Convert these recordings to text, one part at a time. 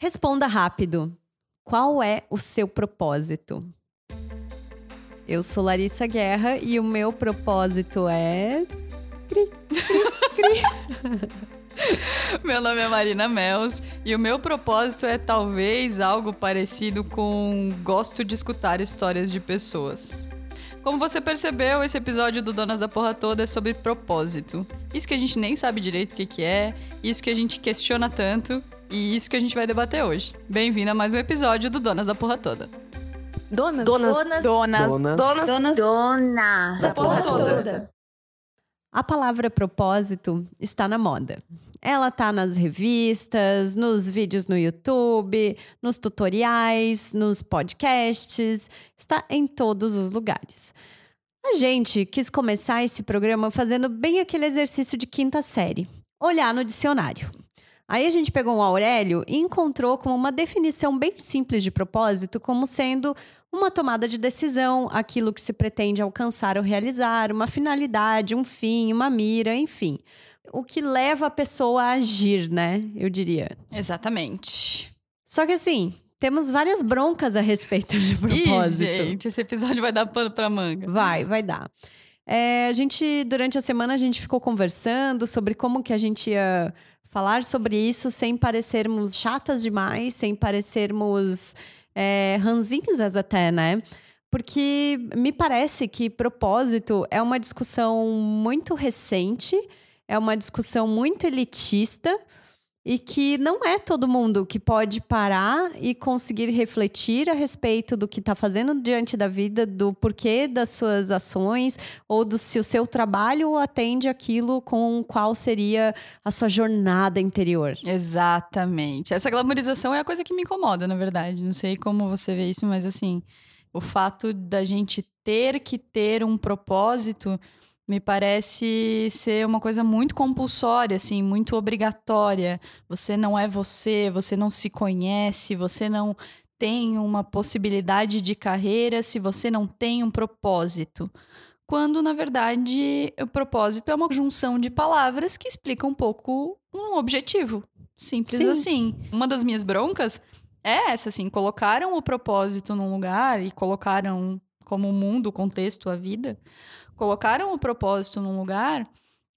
Responda rápido. Qual é o seu propósito? Eu sou Larissa Guerra e o meu propósito é. Cri, cri, cri. Meu nome é Marina Mels e o meu propósito é talvez algo parecido com gosto de escutar histórias de pessoas. Como você percebeu, esse episódio do Donas da Porra Toda é sobre propósito. Isso que a gente nem sabe direito o que, que é, isso que a gente questiona tanto e isso que a gente vai debater hoje. Bem-vindo a mais um episódio do Donas da Porra Toda. Donas. Donas. Donas. Donas. Donas. Donas. Donas Da porra toda. A palavra propósito está na moda. Ela tá nas revistas, nos vídeos no YouTube, nos tutoriais, nos podcasts, está em todos os lugares. A gente quis começar esse programa fazendo bem aquele exercício de quinta série: olhar no dicionário. Aí a gente pegou um Aurélio e encontrou como uma definição bem simples de propósito como sendo uma tomada de decisão, aquilo que se pretende alcançar ou realizar, uma finalidade, um fim, uma mira, enfim. O que leva a pessoa a agir, né? Eu diria. Exatamente. Só que assim, temos várias broncas a respeito de propósito. Ih, gente, esse episódio vai dar pano pra manga. Vai, vai dar. É, a gente, durante a semana, a gente ficou conversando sobre como que a gente ia falar sobre isso sem parecermos chatas demais, sem parecermos é, ranzinhas até, né? Porque me parece que propósito é uma discussão muito recente, é uma discussão muito elitista e que não é todo mundo que pode parar e conseguir refletir a respeito do que está fazendo diante da vida, do porquê das suas ações ou do se o seu trabalho atende aquilo com qual seria a sua jornada interior. Exatamente. Essa glamorização é a coisa que me incomoda, na verdade. Não sei como você vê isso, mas assim, o fato da gente ter que ter um propósito me parece ser uma coisa muito compulsória, assim, muito obrigatória. Você não é você, você não se conhece, você não tem uma possibilidade de carreira se você não tem um propósito. Quando, na verdade, o propósito é uma junção de palavras que explica um pouco um objetivo. Simples Sim. assim. Uma das minhas broncas é essa, assim, colocaram o propósito num lugar e colocaram como o mundo, o contexto, a vida, colocaram o propósito num lugar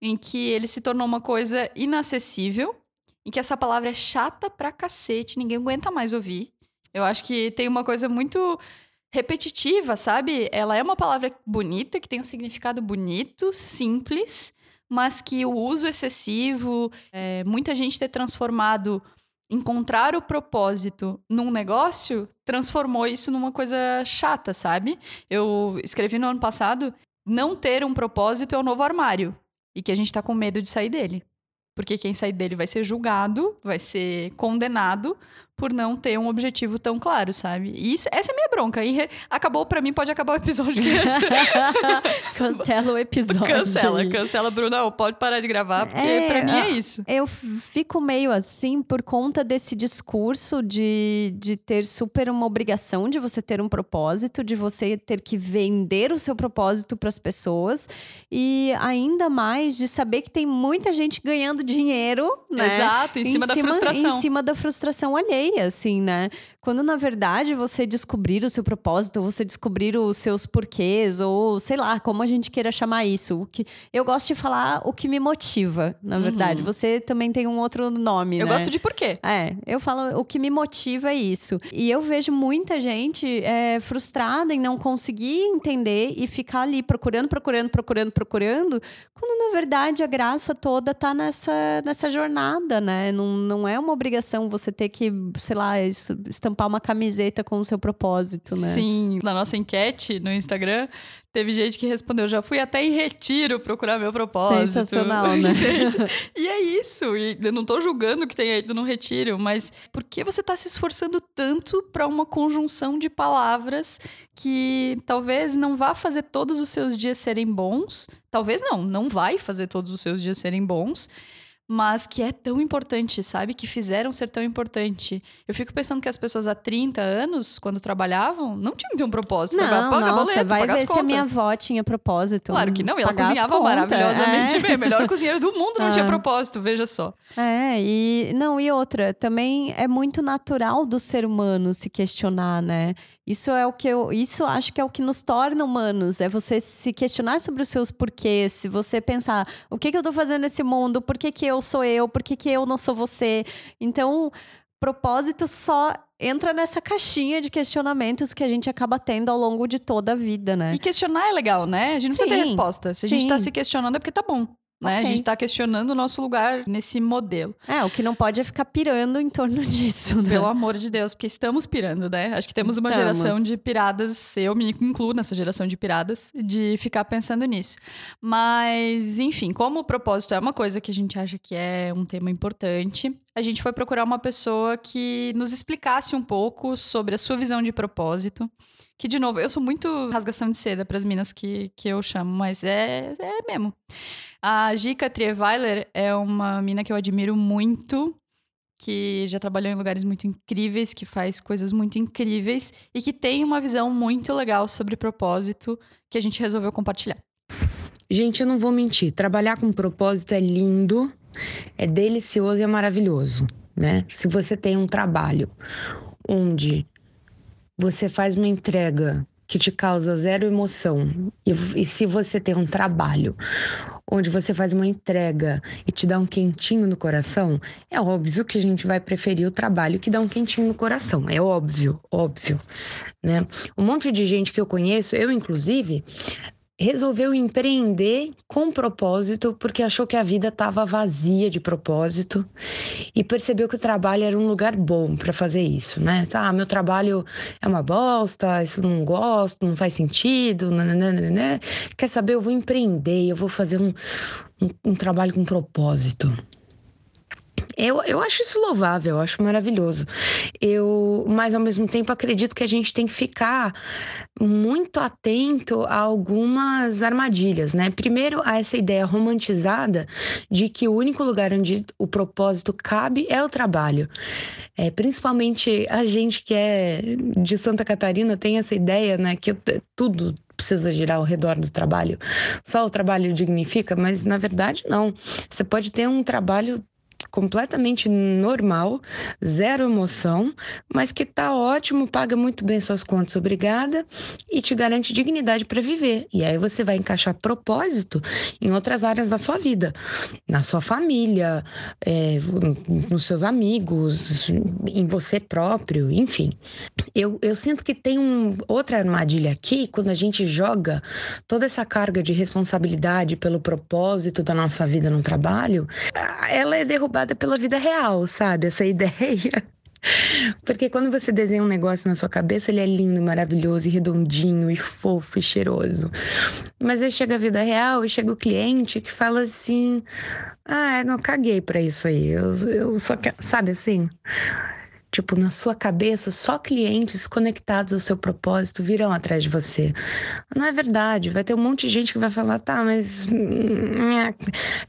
em que ele se tornou uma coisa inacessível, em que essa palavra é chata pra cacete, ninguém aguenta mais ouvir. Eu acho que tem uma coisa muito repetitiva, sabe? Ela é uma palavra bonita, que tem um significado bonito, simples, mas que o uso excessivo, é, muita gente ter transformado encontrar o propósito num negócio transformou isso numa coisa chata, sabe? Eu escrevi no ano passado: não ter um propósito é o novo armário. E que a gente tá com medo de sair dele. Porque quem sair dele vai ser julgado, vai ser condenado por não ter um objetivo tão claro, sabe? E isso, essa é a minha bronca. E re- acabou pra mim, pode acabar o episódio. Que Cancela o episódio. cancela, cancela, Bruna. Pode parar de gravar, porque É, pra mim é ah, isso. Eu fico meio assim por conta desse discurso de, de ter super uma obrigação de você ter um propósito, de você ter que vender o seu propósito para as pessoas e ainda mais de saber que tem muita gente ganhando dinheiro, né? Exato, em, cima da frustração. Em cima da frustração alheia, assim, né? Quando na verdade você descobrir o seu propósito, você descobrir os seus porquês, ou sei lá, como a gente queira chamar isso. O que, eu gosto de falar o que me motiva, na verdade. Você também tem um outro nome, Uhum. Eu né? gosto de por quê? É, eu falo, o que me motiva é isso. E eu vejo muita gente é, frustrada em não conseguir entender e ficar ali procurando, procurando, procurando, procurando, quando na verdade a graça toda tá nessa, nessa jornada, né? Não, não é uma obrigação você ter que, sei lá, es- estampar uma camiseta com o seu propósito, né? Sim, na nossa enquete no Instagram, teve gente que respondeu: já fui até em retiro procurar meu propósito. Sensacional, né? E é isso. E eu não tô julgando que tenha ido no retiro, mas por que você tá se esforçando tanto para uma conjunção de palavras que talvez não vá fazer todos os seus dias serem bons? Talvez não, não vai fazer todos os seus dias serem bons. Mas que é tão importante, sabe? Que fizeram ser tão importante. Eu fico pensando que as pessoas há 30 anos, quando trabalhavam, não tinham que ter um propósito. Não, pagar nossa, boleto, vai pagar ver se a minha avó tinha propósito. Claro que não, e ela cozinhava maravilhosamente é. bem. A melhor cozinheira do mundo não tinha Ah. propósito, veja só. É, e não, e outra, também é muito natural do ser humano se questionar, né? Isso é o que eu, isso acho que é o que nos torna humanos, é você se questionar sobre os seus porquês, se você pensar, o que que eu tô fazendo nesse mundo? Por que que eu sou eu? Por que que eu não sou você? Então, propósito só entra nessa caixinha de questionamentos que a gente acaba tendo ao longo de toda a vida, né? E questionar é legal, né? A gente não precisa ter Sim, resposta. Se a gente tá sim. se questionando é porque tá bom. Né? A Ok. gente tá questionando o nosso lugar nesse modelo. É, o que não pode é ficar pirando em torno disso, né? Pelo amor de Deus, porque estamos pirando, né? Acho que temos uma Estamos. geração de piradas, eu me incluo nessa geração de piradas, de ficar pensando nisso. Mas, enfim, como o propósito é uma coisa que a gente acha que é um tema importante, a gente foi procurar uma pessoa que nos explicasse um pouco sobre a sua visão de propósito. Que, de novo, eu sou muito rasgação de seda para as minas que, que eu chamo, mas é, é mesmo. A Gica Trierweiler é uma mina que eu admiro muito, que já trabalhou em lugares muito incríveis, que faz coisas muito incríveis e que tem uma visão muito legal sobre propósito que a gente resolveu compartilhar. Gente, eu não vou mentir. Trabalhar com propósito é lindo, é delicioso e é maravilhoso, né? Se você tem um trabalho onde você faz uma entrega que te causa zero emoção, e, e se você tem um trabalho onde você faz uma entrega e te dá um quentinho no coração, é óbvio que a gente vai preferir o trabalho que dá um quentinho no coração. É óbvio, óbvio, né? Um monte de gente que eu conheço, eu inclusive, resolveu empreender com propósito porque achou que a vida estava vazia de propósito e percebeu que o trabalho era um lugar bom para fazer isso, né? Tá, meu trabalho é uma bosta, isso não gosto, não faz sentido, nananana. Quer saber? Eu vou empreender, eu vou fazer um, um, um trabalho com propósito. Eu, eu acho isso louvável, eu acho maravilhoso. Eu, mas ao mesmo tempo acredito que a gente tem que ficar muito atento a algumas armadilhas, né? Primeiro, a essa ideia romantizada de que o único lugar onde o propósito cabe é o trabalho. É, principalmente a gente que é de Santa Catarina tem essa ideia, né? Que tudo precisa girar ao redor do trabalho. Só o trabalho dignifica, mas na verdade não. Você pode ter um trabalho completamente normal, zero emoção, mas que tá ótimo, paga muito bem suas contas, obrigada, e te garante dignidade para viver. E aí você vai encaixar propósito em outras áreas da sua vida, na sua família, é, nos seus amigos, em você próprio, enfim. Eu, eu sinto que tem um, outra armadilha aqui, quando a gente joga toda essa carga de responsabilidade pelo propósito da nossa vida no trabalho, ela é derrubada pela vida real, sabe? Essa ideia. Porque quando você desenha um negócio na sua cabeça, ele é lindo, maravilhoso, e redondinho, e fofo, e cheiroso. Mas aí chega a vida real e chega o cliente que fala assim: Ah, não caguei pra isso aí. Eu, eu só quero. Sabe assim? Tipo, na sua cabeça, só clientes conectados ao seu propósito virão atrás de você. Não é verdade. Vai ter um monte de gente que vai falar, tá, mas.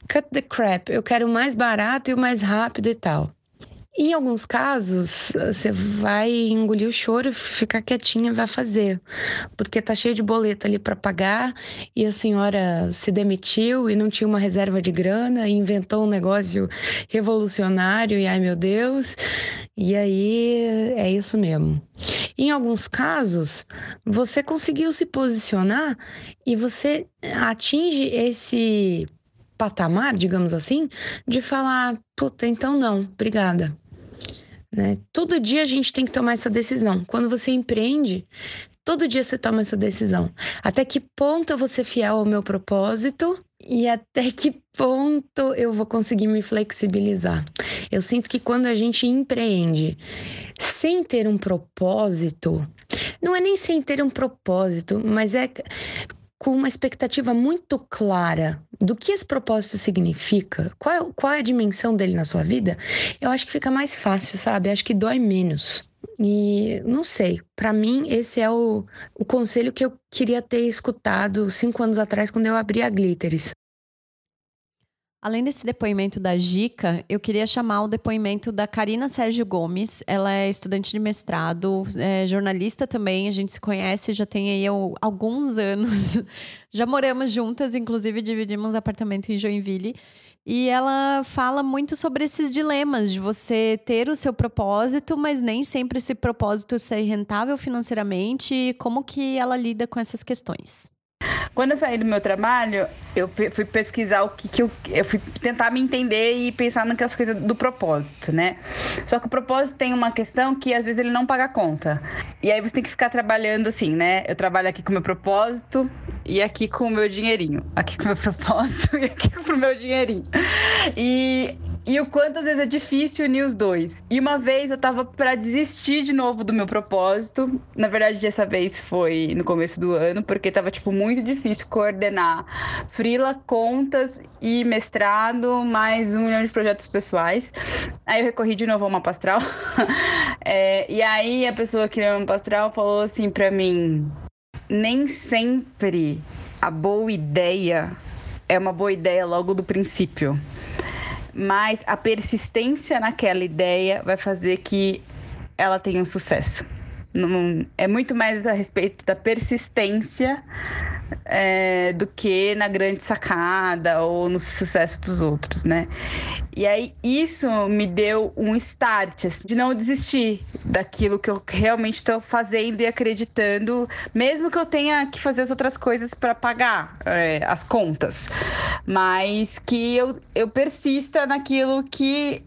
Cut the crap. Eu quero o mais barato e o mais rápido e tal. Em alguns casos, você vai engolir o choro, ficar quietinha e vai fazer. Porque tá cheio de boleto ali para pagar e a senhora se demitiu e não tinha uma reserva de grana e inventou um negócio revolucionário e ai meu Deus. E aí é isso mesmo. Em alguns casos, você conseguiu se posicionar e você atinge esse patamar, digamos assim, de falar, puta, então não, obrigada. Né? Todo dia a gente tem que tomar essa decisão. Quando você empreende, todo dia você toma essa decisão. Até que ponto eu vou ser fiel ao meu propósito e até que ponto eu vou conseguir me flexibilizar. Eu sinto que quando a gente empreende sem ter um propósito, não é nem sem ter um propósito, mas é com uma expectativa muito clara do que esse propósito significa, qual é, qual é a dimensão dele na sua vida, eu acho que fica mais fácil, sabe? Acho que dói menos. E não sei, para mim esse é o, o conselho que eu queria ter escutado cinco anos atrás quando eu abri a Glitteris. Além desse depoimento da Gica, eu queria chamar o depoimento da Karina Sérgio Gomes. Ela é estudante de mestrado, é jornalista também. A gente se conhece já tem aí alguns anos. Já moramos juntas, inclusive dividimos apartamento em Joinville. E ela fala muito sobre esses dilemas de você ter o seu propósito, mas nem sempre esse propósito ser rentável financeiramente como que ela lida com essas questões. Quando eu saí do meu trabalho, eu fui pesquisar o que, que eu. Eu fui tentar me entender e pensar naquelas coisas do propósito, né? Só que o propósito tem uma questão que às vezes ele não paga conta. E aí você tem que ficar trabalhando assim, né? Eu trabalho aqui com o meu propósito e aqui com o meu dinheirinho. Aqui com o meu propósito e aqui com o meu dinheirinho. E e o quanto às vezes é difícil unir os dois. E uma vez eu tava para desistir de novo do meu propósito. Na verdade, dessa vez foi no começo do ano, porque tava tipo muito difícil coordenar frila, contas e mestrado, mais um milhão de projetos pessoais. Aí eu recorri de novo ao mapa astral. é, e aí a pessoa que leu o mapa astral falou assim para mim: nem sempre a boa ideia é uma boa ideia logo do princípio mas a persistência naquela ideia vai fazer que ela tenha um sucesso. Não, é muito mais a respeito da persistência é, do que na grande sacada ou no sucesso dos outros, né? E aí isso me deu um start assim, de não desistir daquilo que eu realmente estou fazendo e acreditando, mesmo que eu tenha que fazer as outras coisas para pagar é, as contas, mas que eu, eu persista naquilo que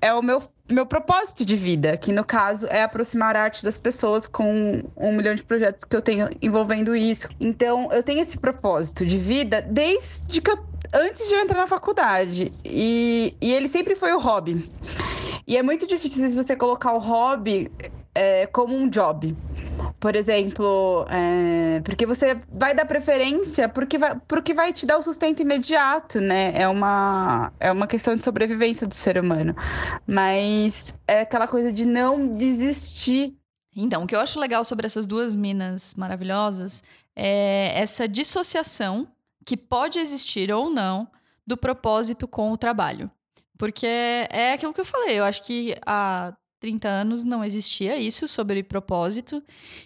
é o meu meu propósito de vida, que no caso é aproximar a arte das pessoas com um milhão de projetos que eu tenho envolvendo isso. Então, eu tenho esse propósito de vida desde que eu, antes de eu entrar na faculdade. E, e ele sempre foi o hobby. E é muito difícil você colocar o hobby é, como um job. Por exemplo, é, porque você vai dar preferência porque vai, porque vai te dar o sustento imediato, né? É uma, é uma questão de sobrevivência do ser humano. Mas é aquela coisa de não desistir. Então, o que eu acho legal sobre essas duas minas maravilhosas é essa dissociação que pode existir ou não do propósito com o trabalho. Porque é aquilo que eu falei, eu acho que a 30 anos não existia isso sobre propósito,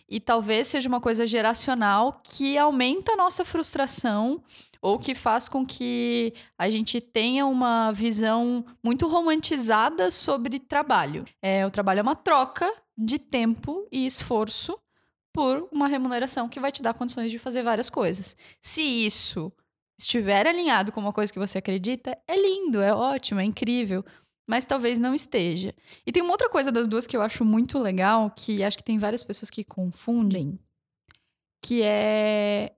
e talvez seja uma coisa geracional que aumenta a nossa frustração ou que faz com que a gente tenha uma visão muito romantizada sobre trabalho. É, o trabalho é uma troca de tempo e esforço por uma remuneração que vai te dar condições de fazer várias coisas. Se isso estiver alinhado com uma coisa que você acredita, é lindo, é ótimo, é incrível mas talvez não esteja. E tem uma outra coisa das duas que eu acho muito legal, que acho que tem várias pessoas que confundem, que é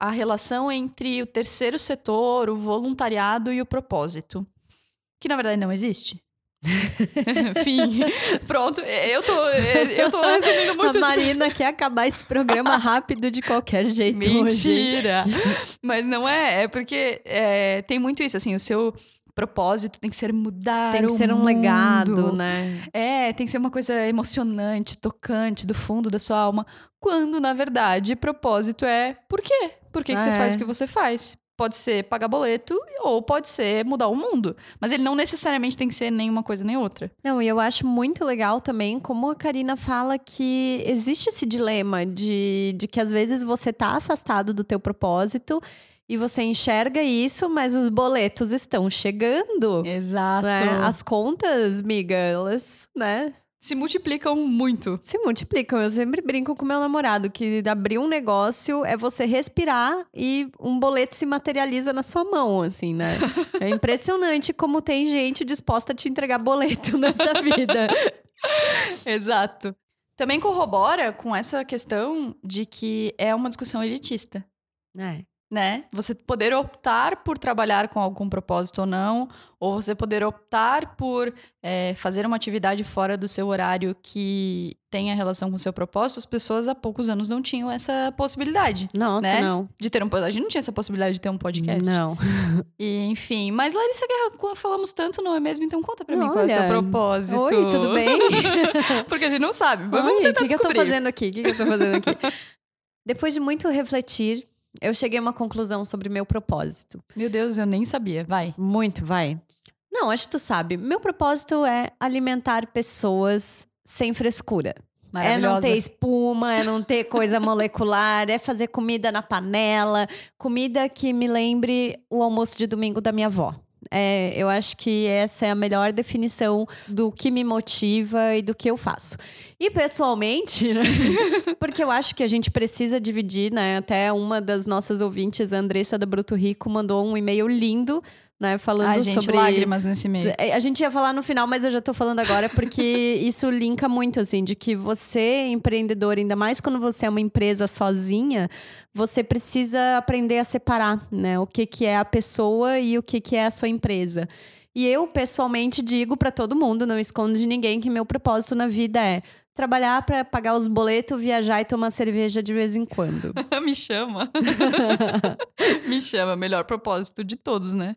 a relação entre o terceiro setor, o voluntariado e o propósito, que na verdade não existe. Fim. Pronto, eu tô, eu tô resumindo muito. A Marina quer acabar esse programa rápido de qualquer jeito. Mentira! Mas não é, é porque é, tem muito isso, assim, o seu propósito tem que ser mudar Tem que ser um legado, né? É, tem que ser uma coisa emocionante, tocante, do fundo da sua alma. Quando, na verdade, propósito é por quê? Por que, ah, que você é. faz o que você faz? Pode ser pagar boleto ou pode ser mudar o mundo. Mas ele não necessariamente tem que ser nenhuma coisa nem outra. Não, e eu acho muito legal também como a Karina fala que existe esse dilema de, de que às vezes você tá afastado do teu propósito e você enxerga isso, mas os boletos estão chegando. Exato. Né? As contas, miga, elas, né? Se multiplicam muito. Se multiplicam. Eu sempre brinco com meu namorado que abrir um negócio é você respirar e um boleto se materializa na sua mão, assim, né? É impressionante como tem gente disposta a te entregar boleto nessa vida. Exato. Também corrobora com essa questão de que é uma discussão elitista. É né? Você poder optar por trabalhar com algum propósito ou não, ou você poder optar por é, fazer uma atividade fora do seu horário que tenha relação com o seu propósito, as pessoas há poucos anos não tinham essa possibilidade. Nossa, né? não. De ter um A gente não tinha essa possibilidade de ter um podcast. Não. E, enfim, mas Larissa Guerra, falamos tanto, não é mesmo? Então conta pra mim Olha. qual é o seu propósito. Oi, tudo bem? Porque a gente não sabe. Mas Oi, vamos tentar O que, que eu tô fazendo aqui? O que, que eu tô fazendo aqui? Depois de muito refletir, eu cheguei a uma conclusão sobre meu propósito. Meu Deus, eu nem sabia. Vai. Muito, vai. Não, acho que tu sabe. Meu propósito é alimentar pessoas sem frescura. É não ter espuma, é não ter coisa molecular, é fazer comida na panela, comida que me lembre o almoço de domingo da minha avó. É, eu acho que essa é a melhor definição do que me motiva e do que eu faço. E pessoalmente, né? porque eu acho que a gente precisa dividir, né? Até uma das nossas ouvintes, a Andressa da Bruto Rico, mandou um e-mail lindo né? Falando Ai, gente, sobre. lágrimas nesse meio. É, a gente ia falar no final, mas eu já tô falando agora, porque isso linka muito, assim, de que você, empreendedor, ainda mais quando você é uma empresa sozinha, você precisa aprender a separar, né? O que, que é a pessoa e o que, que é a sua empresa. E eu, pessoalmente, digo para todo mundo, não escondo de ninguém, que meu propósito na vida é trabalhar para pagar os boletos, viajar e tomar cerveja de vez em quando. Me chama. Me chama, melhor propósito de todos, né?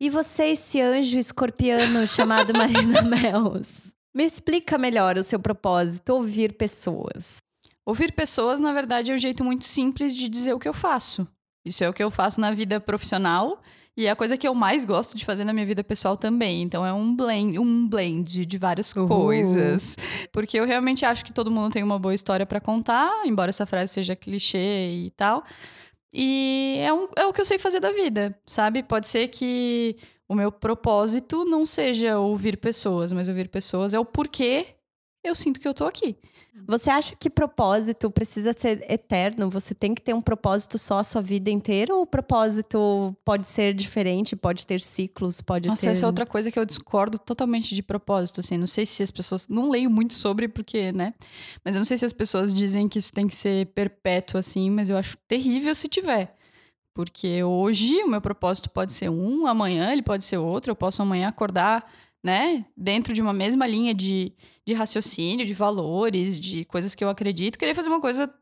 E você, esse anjo escorpiano chamado Marina Mels? Me explica melhor o seu propósito, ouvir pessoas. Ouvir pessoas, na verdade, é um jeito muito simples de dizer o que eu faço. Isso é o que eu faço na vida profissional e é a coisa que eu mais gosto de fazer na minha vida pessoal também. Então é um blend, um blend de várias Uhul. coisas. Porque eu realmente acho que todo mundo tem uma boa história para contar, embora essa frase seja clichê e tal. E é, um, é o que eu sei fazer da vida, sabe? Pode ser que o meu propósito não seja ouvir pessoas, mas ouvir pessoas é o porquê eu sinto que eu tô aqui. Você acha que propósito precisa ser eterno? Você tem que ter um propósito só a sua vida inteira? Ou o propósito pode ser diferente, pode ter ciclos, pode Nossa, ter... essa é outra coisa que eu discordo totalmente de propósito, assim. Não sei se as pessoas... Não leio muito sobre, porque, né? Mas eu não sei se as pessoas dizem que isso tem que ser perpétuo, assim. Mas eu acho terrível se tiver. Porque hoje o meu propósito pode ser um, amanhã ele pode ser outro. Eu posso amanhã acordar, né? Dentro de uma mesma linha de de raciocínio, de valores, de coisas que eu acredito, querer fazer uma coisa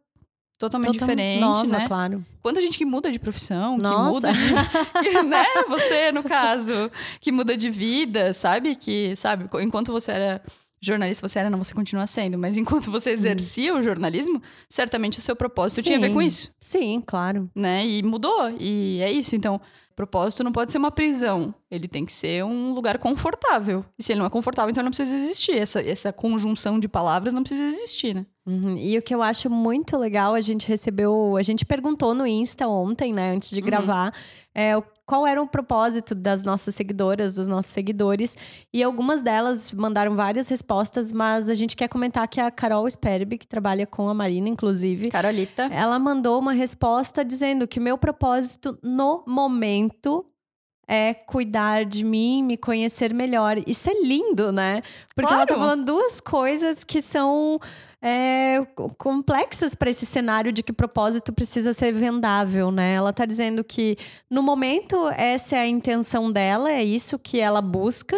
totalmente Total diferente, nova, né? claro. Quanta gente que muda de profissão, Nossa. que muda de, né? Você, no caso, que muda de vida, sabe? Que, sabe, enquanto você era jornalista, você era, não, você continua sendo, mas enquanto você hum. exercia hum. o jornalismo, certamente o seu propósito Sim. tinha a ver com isso. Sim, claro. Né? E mudou, e é isso. Então, propósito não pode ser uma prisão. Ele tem que ser um lugar confortável. E se ele não é confortável, então não precisa existir. Essa, essa conjunção de palavras não precisa existir, né? Uhum. E o que eu acho muito legal, a gente recebeu. A gente perguntou no Insta ontem, né, antes de uhum. gravar, é, qual era o propósito das nossas seguidoras, dos nossos seguidores. E algumas delas mandaram várias respostas, mas a gente quer comentar que a Carol Sperby, que trabalha com a Marina, inclusive. Carolita. Ela mandou uma resposta dizendo que meu propósito no momento é cuidar de mim, me conhecer melhor. Isso é lindo, né? Porque claro. ela tá falando duas coisas que são é, complexas para esse cenário de que propósito precisa ser vendável, né? Ela tá dizendo que no momento essa é a intenção dela, é isso que ela busca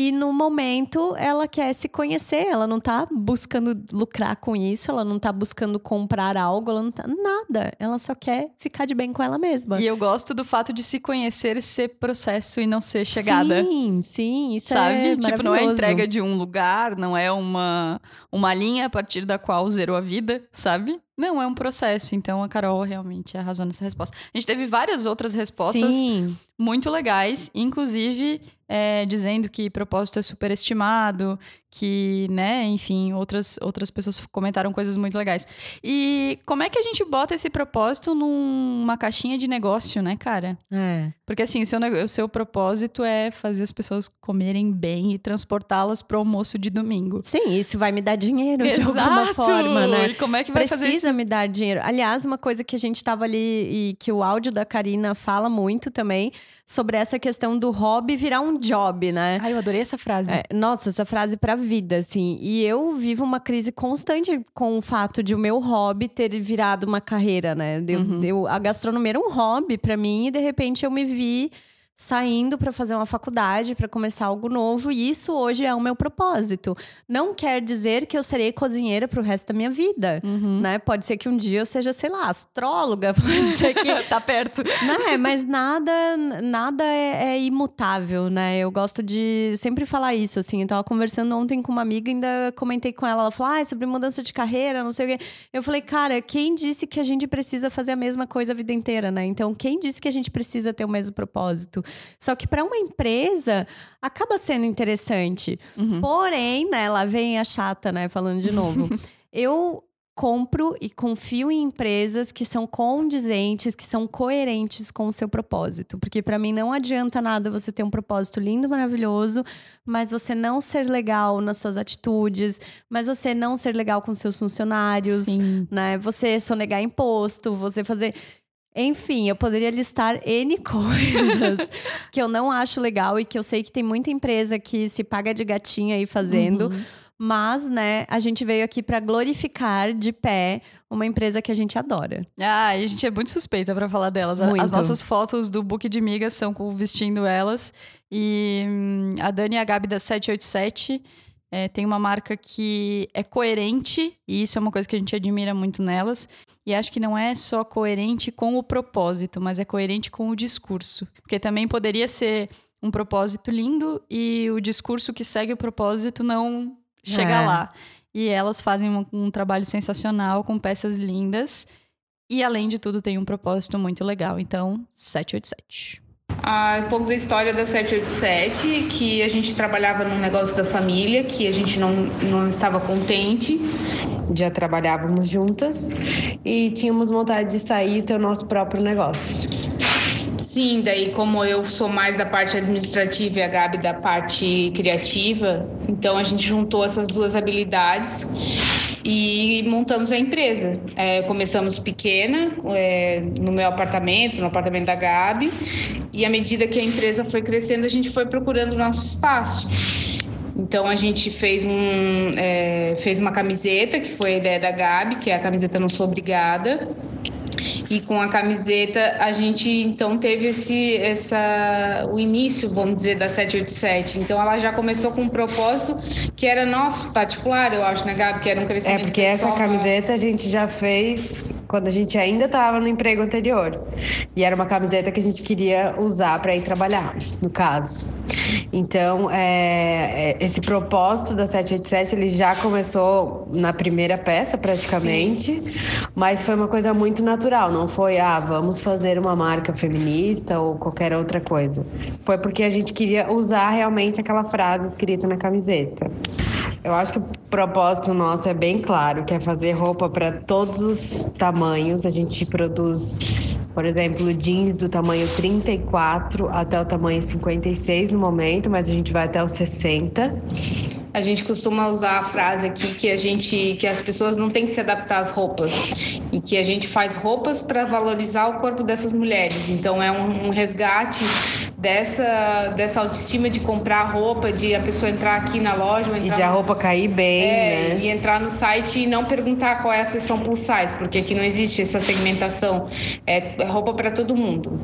e no momento ela quer se conhecer, ela não tá buscando lucrar com isso, ela não tá buscando comprar algo, ela não tá nada. Ela só quer ficar de bem com ela mesma. E eu gosto do fato de se conhecer ser processo e não ser chegada. Sim, sim, isso Sabe? é Tipo, não é entrega de um lugar, não é uma, uma linha a partir da qual zerou a vida, sabe? Não, é um processo. Então a Carol realmente arrasou nessa resposta. A gente teve várias outras respostas Sim. muito legais, inclusive é, dizendo que propósito é superestimado, que, né, enfim, outras, outras pessoas comentaram coisas muito legais. E como é que a gente bota esse propósito numa caixinha de negócio, né, cara? É. Porque assim, o seu, o seu propósito é fazer as pessoas comerem bem e transportá-las para o almoço de domingo. Sim, isso vai me dar dinheiro Exato. de alguma forma, né? E como é que vai Precisa fazer isso? me dar dinheiro. Aliás, uma coisa que a gente tava ali e que o áudio da Karina fala muito também sobre essa questão do hobby virar um job, né? Ai, eu adorei essa frase. É, nossa, essa frase pra vida, assim. E eu vivo uma crise constante com o fato de o meu hobby ter virado uma carreira, né? Eu, uhum. eu, a gastronomia era um hobby para mim e de repente eu me vi suivi. Saindo para fazer uma faculdade, para começar algo novo, e isso hoje é o meu propósito. Não quer dizer que eu serei cozinheira pro resto da minha vida, Uhum. né? Pode ser que um dia eu seja, sei lá, astróloga, pode ser que tá perto. né? Mas nada, nada é, é imutável, né? Eu gosto de sempre falar isso, assim. Eu tava conversando ontem com uma amiga, ainda comentei com ela. Ela falou, ah, sobre mudança de carreira, não sei o quê. Eu falei, cara, quem disse que a gente precisa fazer a mesma coisa a vida inteira, né? Então, quem disse que a gente precisa ter o mesmo propósito? Só que para uma empresa, acaba sendo interessante. Uhum. Porém, né, lá vem a chata, né, falando de novo. eu compro e confio em empresas que são condizentes, que são coerentes com o seu propósito, porque para mim não adianta nada você ter um propósito lindo, maravilhoso, mas você não ser legal nas suas atitudes, mas você não ser legal com seus funcionários, Sim. né? Você sonegar imposto, você fazer enfim, eu poderia listar N coisas que eu não acho legal e que eu sei que tem muita empresa que se paga de gatinha aí fazendo. Uhum. Mas, né, a gente veio aqui para glorificar de pé uma empresa que a gente adora. Ah, e a gente é muito suspeita pra falar delas. A- As Muito. nossas fotos do book de migas são com vestindo elas. E hum, a Dani e a Gabi da 787 é, tem uma marca que é coerente, e isso é uma coisa que a gente admira muito nelas. E acho que não é só coerente com o propósito, mas é coerente com o discurso. Porque também poderia ser um propósito lindo e o discurso que segue o propósito não chega É. lá. E elas fazem um, um trabalho sensacional com peças lindas. E além de tudo, tem um propósito muito legal. Então, 787. Ah, um pouco da história da 787, que a gente trabalhava num negócio da família, que a gente não, não estava contente. Já trabalhávamos juntas e tínhamos vontade de sair e ter o nosso próprio negócio. Sim, daí como eu sou mais da parte administrativa e a Gabi da parte criativa, então a gente juntou essas duas habilidades e montamos a empresa. É, começamos pequena, é, no meu apartamento, no apartamento da Gabi, e à medida que a empresa foi crescendo, a gente foi procurando o nosso espaço. Então a gente fez, um, é, fez uma camiseta, que foi a ideia da Gabi, que é a camiseta Não Sou Obrigada. E com a camiseta a gente então teve esse essa o início, vamos dizer, da 787. Então ela já começou com um propósito que era nosso particular, eu acho, né, Gabi, que era um É, crescimento porque essa pessoal camiseta a gente já fez quando a gente ainda estava no emprego anterior. E era uma camiseta que a gente queria usar para ir trabalhar, no caso. Então, é, é, esse propósito da 787, ele já começou na primeira peça, praticamente. Mas foi uma coisa muito natural. Não foi, ah, vamos fazer uma marca feminista ou qualquer outra coisa. Foi porque a gente queria usar realmente aquela frase escrita na camiseta. Eu acho que o propósito nosso é bem claro, que é fazer roupa para todos os tamanhos. A gente produz, por exemplo, jeans do tamanho 34 até o tamanho 56 no momento, mas a gente vai até o 60. A gente costuma usar a frase aqui que a gente que as pessoas não têm que se adaptar às roupas e que a gente faz roupas para valorizar o corpo dessas mulheres. Então é um, um resgate dessa dessa autoestima de comprar roupa, de a pessoa entrar aqui na loja E de a no- roupa cair bem, É, né? e entrar no site e não perguntar qual é a seção plus size, porque aqui não existe essa segmentação. É, é roupa para todo mundo.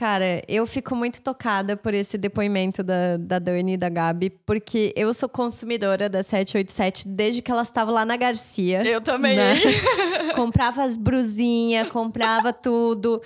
Cara, eu fico muito tocada por esse depoimento da, da Dani e da Gabi, porque eu sou consumidora da 787 desde que elas estavam lá na Garcia. Eu também. né? comprava as brusinhas, comprava tudo.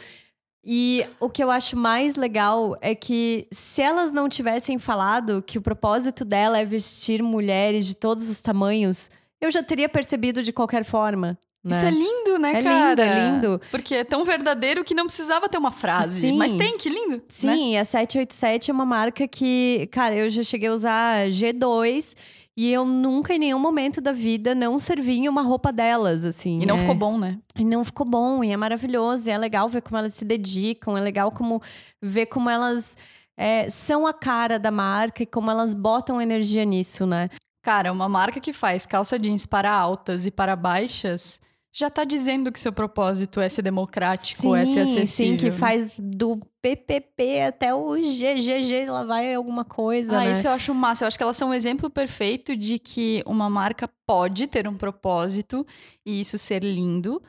E o que eu acho mais legal é que se elas não tivessem falado que o propósito dela é vestir mulheres de todos os tamanhos, eu já teria percebido de qualquer forma. Né? Isso é lindo, né, É cara? lindo, é lindo. Porque é tão verdadeiro que não precisava ter uma frase. Sim. Mas tem, que lindo. né? Sim, a 787 é uma marca que, cara, eu já cheguei a usar G2 e eu nunca em nenhum momento da vida não servi em uma roupa delas, assim. E não é. ficou bom, né? E não ficou bom, e é maravilhoso, e é legal ver como elas se dedicam, é legal como ver como elas é, são a cara da marca e como elas botam energia nisso, né? Cara, uma marca que faz calça jeans para altas e para baixas já tá dizendo que seu propósito é ser democrático, é ser acessível. sim, que né? faz do PPP até o GGG, lá vai alguma coisa, Ah, né? isso eu acho massa. Eu acho que elas são um exemplo perfeito de que uma marca pode ter um propósito e isso ser lindo,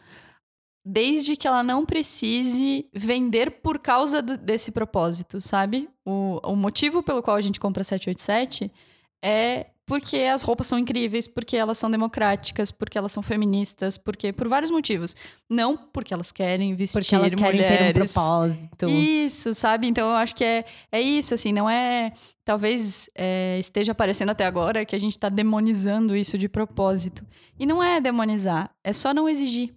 desde que ela não precise vender por causa do- desse propósito, sabe? O, o motivo pelo qual a gente compra 787 é porque as roupas são incríveis, porque elas são democráticas, porque elas são feministas, porque por vários motivos. Não porque elas querem vestir Porque elas querem ter um mulheres. propósito. Isso, sabe? Então eu acho que é, é isso, assim, não é. Talvez é, esteja aparecendo até agora que a gente tá demonizando isso de propósito. E não é demonizar, é só não exigir,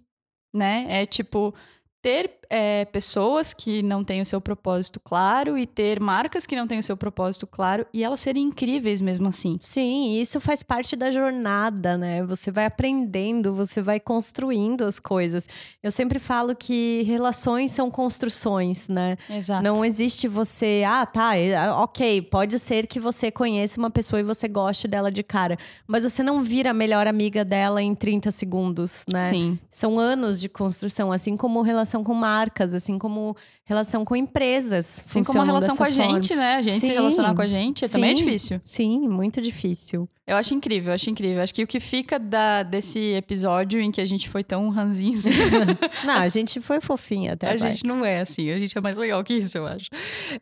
né? É tipo. Ter é, pessoas que não têm o seu propósito claro e ter marcas que não têm o seu propósito claro e elas serem incríveis mesmo assim. Sim, isso faz parte da jornada, né? Você vai aprendendo, você vai construindo as coisas. Eu sempre falo que relações são construções, né? Exato. Não existe você, ah, tá, é, ah, ok, pode ser que você conheça uma pessoa e você goste dela de cara, mas você não vira a melhor amiga dela em 30 segundos, né? Sim. São anos de construção, assim como relação com marcas, assim como relação com empresas. Assim como a relação com a forma. gente, né? A gente se Sim, relacionar com a gente também é sim, difícil. Sim, muito difícil. Eu acho incrível, eu acho incrível. Acho que o que fica da, desse episódio em que a gente foi tão ranzinza, Não, a gente foi fofinha até a agora. gente não é assim. A gente é mais legal que isso, eu acho.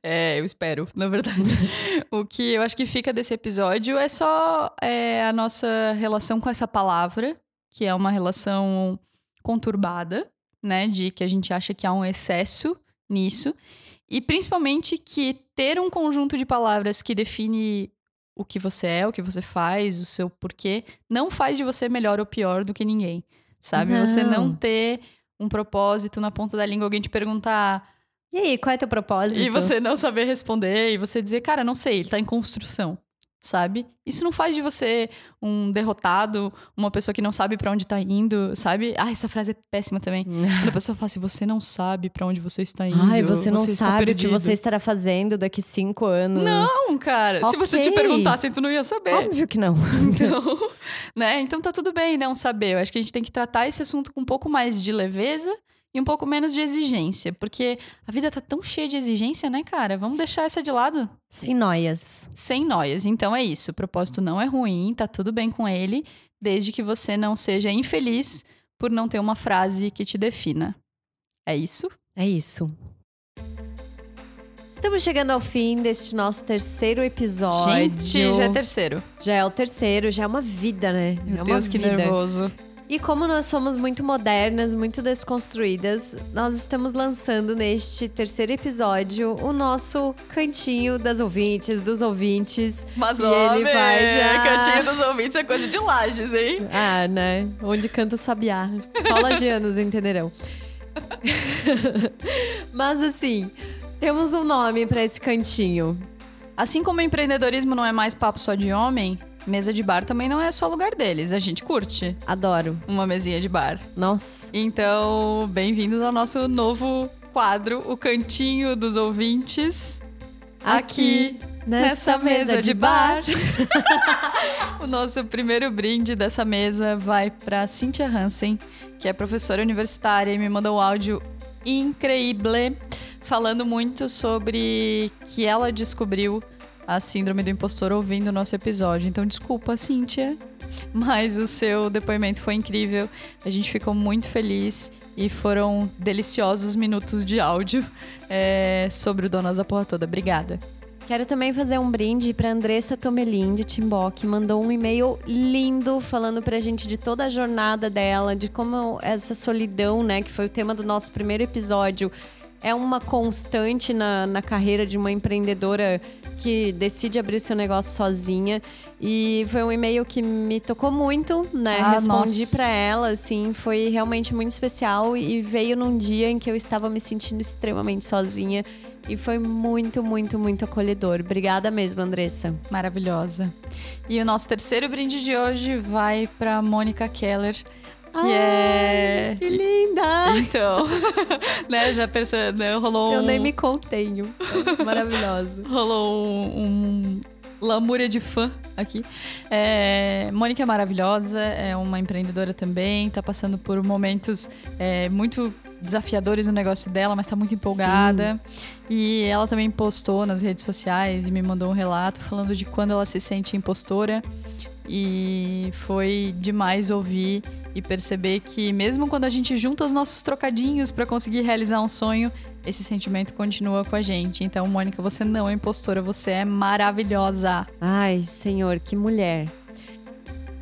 É, eu espero, na verdade. o que eu acho que fica desse episódio é só é, a nossa relação com essa palavra, que é uma relação conturbada, né? De que a gente acha que há um excesso nisso. E principalmente que ter um conjunto de palavras que define o que você é, o que você faz, o seu porquê, não faz de você melhor ou pior do que ninguém. Sabe? Você não Não. ter um propósito na ponta da língua, alguém te perguntar E aí, qual é teu propósito? e você não saber responder e você dizer, cara, não sei, ele tá em construção. Sabe? Isso não faz de você um derrotado, uma pessoa que não sabe pra onde tá indo, sabe? Ah, essa frase é péssima também. Quando a pessoa fala assim, você não sabe pra onde você está indo. Ai, você não está sabe o que perdido." você estará fazendo daqui cinco anos. Não, cara. Se você te perguntasse, tu não ia saber. Óbvio que não. Então, né? Então tá tudo bem não saber. Eu acho que a gente tem que tratar esse assunto com um pouco mais de leveza e um pouco menos de exigência. Porque a vida tá tão cheia de exigência, né, cara? Vamos deixar essa de lado. Sem noias. Sem noias. Então é isso. O propósito não é ruim, tá tudo bem com ele, desde que você não seja infeliz por não ter uma frase que te defina. É isso? É isso. Estamos chegando ao fim deste nosso terceiro episódio. Gente, já é terceiro. Já é o terceiro, já é uma vida, né? Meu é Deus, que vida. nervoso. E como nós somos muito modernas, muito desconstruídas, nós estamos lançando neste terceiro episódio o nosso cantinho das ouvintes, dos ouvintes. Mas E homem, ele faz, ah. cantinho dos ouvintes é coisa de lajes, hein? Ah, né? Onde canta o sabiá. Só lagianos entenderão. Mas assim, temos um nome pra esse cantinho. Assim como empreendedorismo não é mais papo só de homem, mesa de bar também não é só lugar deles. A gente curte Adoro. uma mesinha de bar. Nossa. Então, bem-vindos ao nosso novo quadro, o Cantinho dos Ouvintes. Aqui, nessa mesa de bar. o nosso primeiro brinde dessa mesa vai para Cynthia Hansen, que é professora universitária e me mandou um áudio increíble falando muito sobre que ela descobriu a síndrome do impostor ouvindo o nosso episódio. Então, desculpa, Cíntia, mas o seu depoimento foi incrível. A gente ficou muito feliz e foram deliciosos minutos de áudio é, sobre o Donas da Porra Toda. Obrigada. Quero também fazer um brinde para Andressa Tomelin de Timbó, que mandou um e-mail lindo falando pra gente de toda a jornada dela, de como essa solidão, né, que foi o tema do nosso primeiro episódio, é uma constante na, na carreira de uma empreendedora que decide abrir seu negócio sozinha. E foi um e-mail que me tocou muito, né? Ah, Respondi pra ela, assim, foi realmente muito especial e veio num dia em que eu estava me sentindo extremamente sozinha. E foi muito, muito, muito acolhedor. Obrigada mesmo, Andressa. Maravilhosa. E o nosso terceiro brinde de hoje vai para Mônica Keller, que Ai, é. Que linda! Então, né, já percebeu, né, rolou Eu um, nem me contenho. É Maravilhosa. rolou um, um lamúria de fã aqui. É, Mônica é maravilhosa, é uma empreendedora também, tá passando por momentos é, muito desafiadores no negócio dela, mas tá muito empolgada. E ela também postou nas redes sociais e me mandou um relato falando de quando ela se sente impostora. E foi demais ouvir e perceber que mesmo quando a gente junta os nossos trocadinhos para conseguir realizar um sonho, esse sentimento continua com a gente. Então, Mônica, você não é impostora, você é maravilhosa. Ai, senhor, que mulher.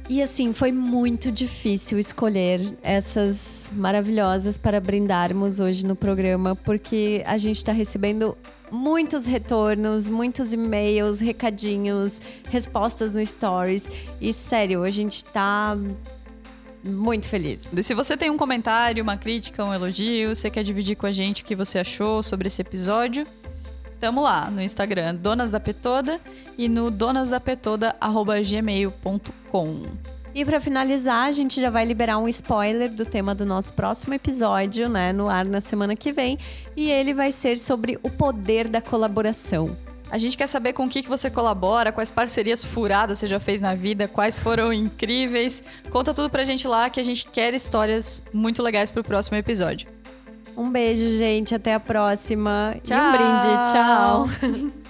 E assim, foi muito difícil escolher essas maravilhosas para brindarmos hoje no programa, porque a gente está recebendo muitos retornos, muitos e-mails, recadinhos, respostas no Stories. E sério, a gente tá muito feliz. Se você tem um comentário, uma crítica, um elogio, você quer dividir com a gente o que você achou sobre esse episódio, tamo lá no Instagram Donas da Petoda e no donasdapetoda@gmail.com. E para finalizar, a gente já vai liberar um spoiler do tema do nosso próximo episódio, né, no ar na semana que vem, e ele vai ser sobre o poder da colaboração. A gente quer saber com o que, que você colabora, quais parcerias furadas você já fez na vida, quais foram incríveis. Conta tudo pra gente lá que a gente quer histórias muito legais pro próximo episódio. Um beijo, gente. Até a próxima. Tchau. E um brinde. Tchau.